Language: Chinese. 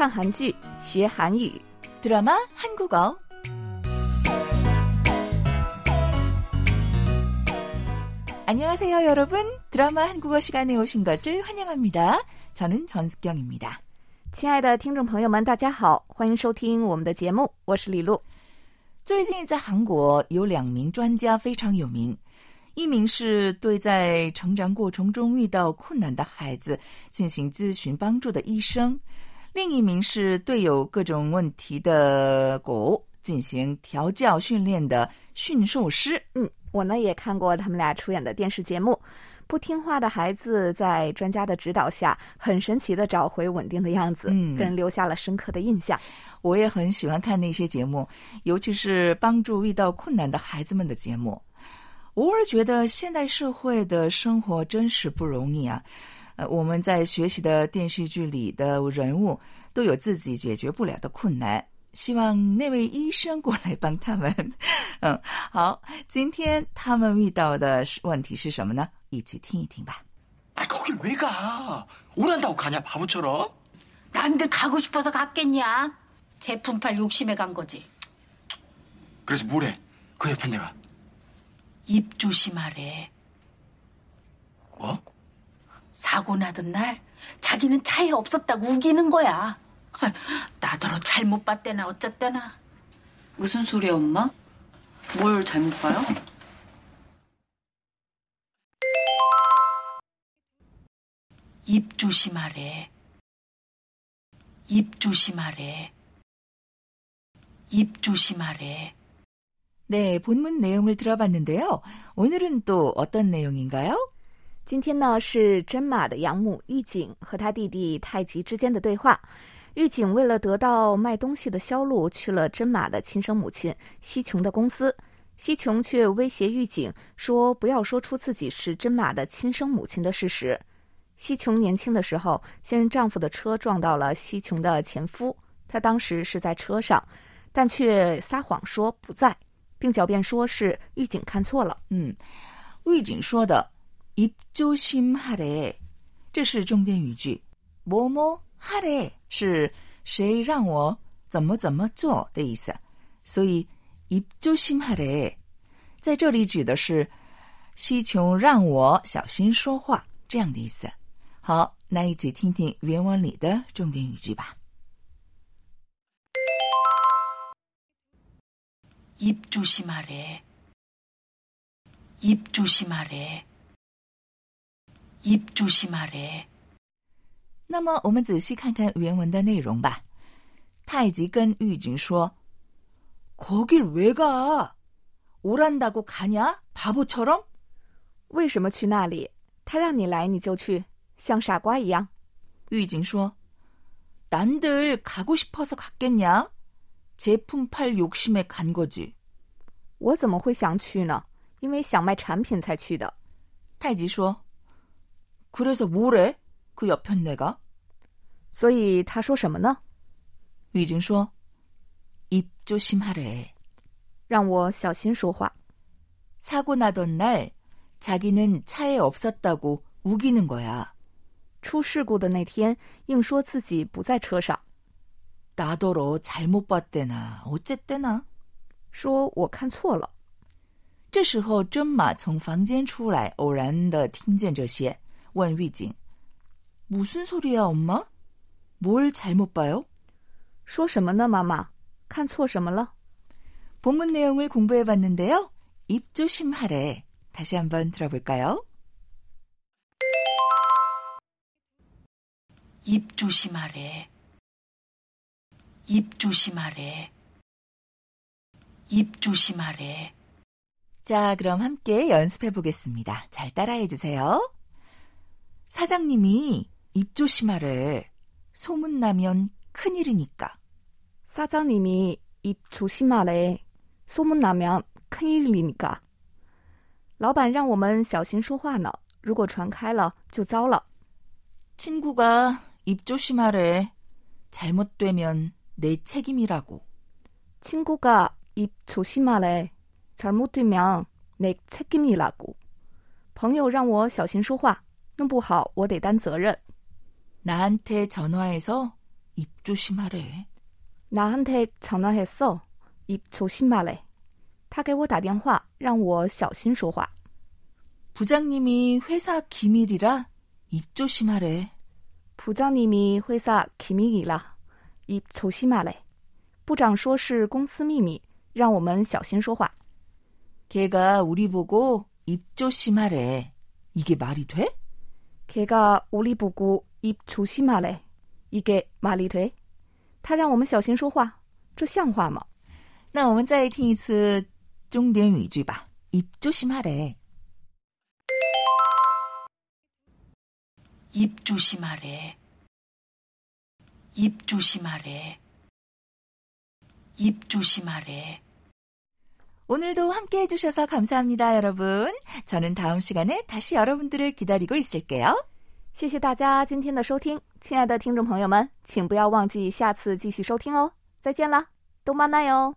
看韩剧学韩语， 드라마 한국어. 안녕하세요, 여러분. 드라마 한국어 시간에 오신 것을 환영합니다. 저는 전숙경입니다. 亲爱的听众朋友们，大家好，欢迎收听我们的节目，我是李璐。最近在韩国有两名专家非常有名，一名是对在成长过程中遇到困难的孩子进行咨询帮助的医生， 另一名是对有各种问题的狗进行调教训练的驯兽师。嗯，我呢也看过他们俩出演的电视节目。不听话的孩子在专家的指导下，很神奇的找回稳定的样子，嗯给人留下了深刻的印象。我也很喜欢看那些节目，尤其是帮助遇到困难的孩子们的节目。偶尔觉得现代社会的生活真是不容易啊。呃，我们在学习的电视剧里的人物都有自己解决不了的困难，希望那位医生过来帮他们。嗯，好，今天他们遇到的是问题是什么呢？一起听一听吧。 아, 거길 왜 가? 오란다고 가냐, 바보처럼? 난들 가고 싶어서 갔겠냐? 제품 팔 욕심에 간 거지. 그래서 뭐래? 그 옆에 내가. 입 조심하래. 뭐? 사고 나던 날 자기는 차에 없었다고 우기는 거야. 하, 나더러 잘못 봤대나 어쨌대나. 무슨 소리야, 엄마? 뭘 잘못 봐요? 입 조심하래. 입 조심하래. 입 조심하래. 네, 본문 내용을 들어봤는데요. 오늘은 또 어떤 내용인가요? 今天呢是真马的养母玉景和他弟弟太极之间的对话。玉景为了得到卖东西的销路，去了真马的亲生母亲西琼的公司。西琼却威胁玉景说：“不要说出自己是真马的亲生母亲的事实。”西琼年轻的时候，现任丈夫的车撞到了西琼的前夫，她当时是在车上，但却撒谎说不在，并狡辩说是玉景看错了。嗯，狱警说的“ 입조심하래”，这是重点语句。뭐뭐하래是谁让我怎么怎么做的意思，所以“입조심하래”在这里指的是西琼让我小心说话这样的意思。好，那一起听听原文里的重点语句吧。 입 조심하래. 입 조심하래. 입 조심하래. 那么我们仔细看看原文的内容吧。太极跟玉景说：“거길왜가？ 오란다고 가냐? 바보처럼？” 为什么去那里？他让你来你就去，像傻瓜一样。玉景说：“난들가고싶어서갔겠냐？ 제품팔욕심에간 거지。”我怎么会想去呢？因为想卖产品才去的。太极说：“ 그래서뭐래그옆에내가？” 所以他说什么呢？玉景说：“입조심하래。 让我小心说话。 사고나던날 자기는 차에 없었다고 우기는 거야. 出事故的那天，硬说自己不在车上， 나더러 잘못 봤대나 어쨌대나. 说我看错了。这时候，真马从房间出来，偶然的听见这些， 问狱警：“무슨소리야엄마？ 뭘 잘못 봐요？” 说什么呢，妈妈？看错什么了？ 본문 내용을 공부해 봤는데요. 입 조심하래. 다시 한번 들어볼까요? 입 조심하래. 입 조심하래. 입 조심하래. 자, 그럼 함께 연습해 보겠습니다. 잘 따라해 주세요. 사장님이 입 조심하래. 소문나면 큰일이니까. 사장님이 입 조심하래. 소문나면 큰일이니까. 老板让我们小心说话呢，如果传开了就糟了。 친구가 입 조심하래. 잘못되면 내 책임이라고. 친구가 입 조심하래. 잘못되면 내 책임이라고. 朋友让我小心说话， 弄不好我得担责任。 나한테 전화해서 입 조심하래. 나한테 전화했어. 입 조심하래. 他给我打电话，让我小心说话。 부장님이 회사 기밀이라 입 조심하래. 부장님이 회사 기밀이라. 입 조심하래. 部长说是公司秘密，让我们小心说话。 걔가 우리 보고 입 조심하래. 이게 말이 돼? 걔가 우리 보고 입 조심하래. 이게 말이 돼? 他让我们小心说话，这像话吗？那我们再听一次重点语句吧。입 조심하래. 입 조심하래. 입 조심하래. 입 조심하래. 오늘도 함께 해주셔서 감사합니다, 여러분. 저는 다음 시간에 다시 여러분들을 기다리고 있을게요. 谢谢大家今天的收听，亲爱的听众朋友们，请不要忘记下次继续收听哦。再见啦，动漫奈哟。